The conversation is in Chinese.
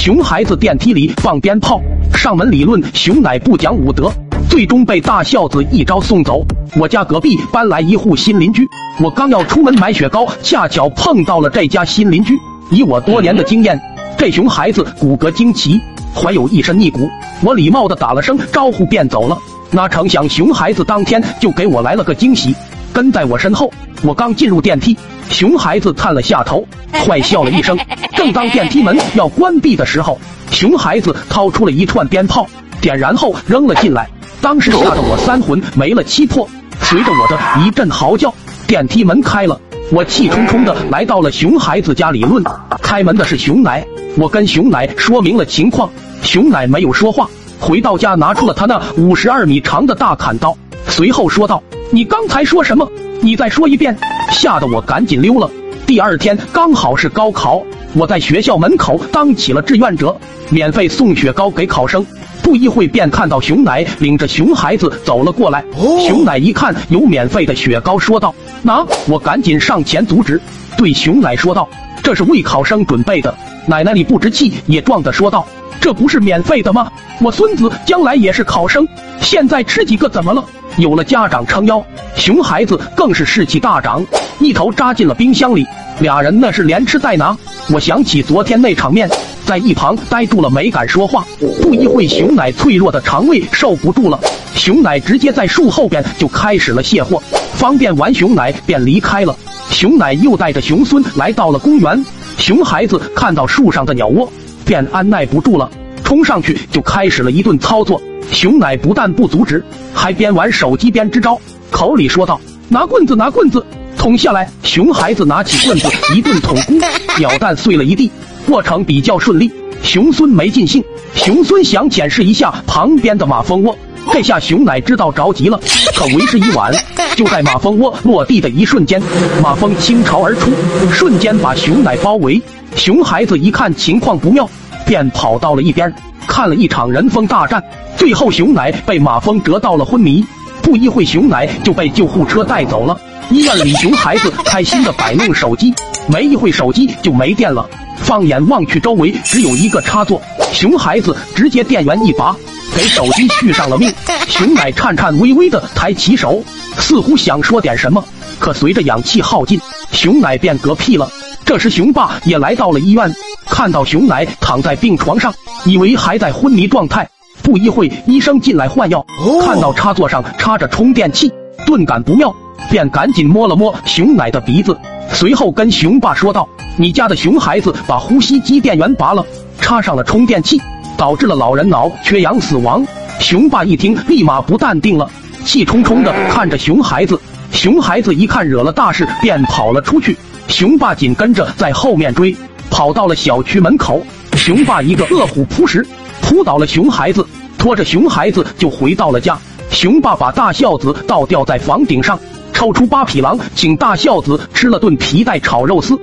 熊孩子电梯里放鞭炮，上门理论熊奶不讲武德，最终被大孝子一招送走。我家隔壁搬来一户新邻居，我刚要出门买雪糕，恰巧碰到了这家新邻居。以我多年的经验，这熊孩子骨骼惊奇，怀有一身逆骨。我礼貌的打了声招呼便走了。哪成想熊孩子当天就给我来了个惊喜，跟在我身后。我刚进入电梯，熊孩子探了下头，坏笑了一声。正当电梯门要关闭的时候，熊孩子掏出了一串鞭炮，点燃后扔了进来。当时吓得我三魂没了七魄。随着我的一阵嚎叫，电梯门开了。我气冲冲的来到了熊孩子家理论。开门的是熊奶，我跟熊奶说明了情况，熊奶没有说话。回到家，拿出了他那五十二米长的大砍刀，随后说道：“你刚才说什么？你再说一遍。”吓得我赶紧溜了。第二天刚好是高考，我在学校门口当起了志愿者，免费送雪糕给考生。不一会便看到熊奶领着熊孩子走了过来。熊奶一看有免费的雪糕，说道：“拿！”我赶紧上前阻止，对熊奶说道：“这是为考生准备的。”奶奶理不知气也壮的说道。这不是免费的吗？我孙子将来也是考生，现在吃几个怎么了？有了家长撑腰，熊孩子更是士气大涨，一头扎进了冰箱里。俩人那是连吃带拿。我想起昨天那场面，在一旁呆住了，没敢说话。不一会，熊奶脆弱的肠胃受不住了，熊奶直接在树后边就开始了卸货。方便完，熊奶便离开了。熊奶又带着熊孙来到了公园。熊孩子看到树上的鸟窝。便按耐不住了，冲上去就开始了一顿操作。熊奶不但不阻止，还边玩手机边支招，口里说道：“拿棍子，拿棍子，捅下来。”熊孩子拿起棍子 一顿捅，咕，鸟蛋碎了一地。过程比较顺利，熊孙没尽兴。熊孙想检视一下旁边的马蜂窝，这下熊奶知道着急了，可为时已晚。就在马蜂窝落地的一瞬间，马蜂倾巢而出，瞬间把熊奶包围。熊孩子一看情况不妙。便跑到了一边，看了一场人蜂大战。最后，熊奶被马蜂蛰到了昏迷。不一会，熊奶就被救护车带走了。医院里，熊孩子开心的摆弄手机，没一会手机就没电了。放眼望去，周围只有一个插座。熊孩子直接电源一拔，给手机续上了命。熊奶颤颤巍巍的抬起手，似乎想说点什么，可随着氧气耗尽，熊奶便嗝屁了。这时，熊爸也来到了医院。看到熊奶躺在病床上，以为还在昏迷状态。不一会，医生进来换药，看到插座上插着充电器，顿感不妙，便赶紧摸了摸熊奶的鼻子，随后跟熊爸说道：“你家的熊孩子把呼吸机电源拔了，插上了充电器，导致了老人脑缺氧死亡。”熊爸一听，立马不淡定了，气冲冲的看着熊孩子。熊孩子一看惹了大事，便跑了出去。熊爸紧跟着在后面追。跑到了小区门口，熊爸一个饿虎扑食，扑倒了熊孩子，拖着熊孩子就回到了家。熊爸把大孝子倒吊在房顶上，抽出八匹狼，请大孝子吃了顿皮带炒肉丝。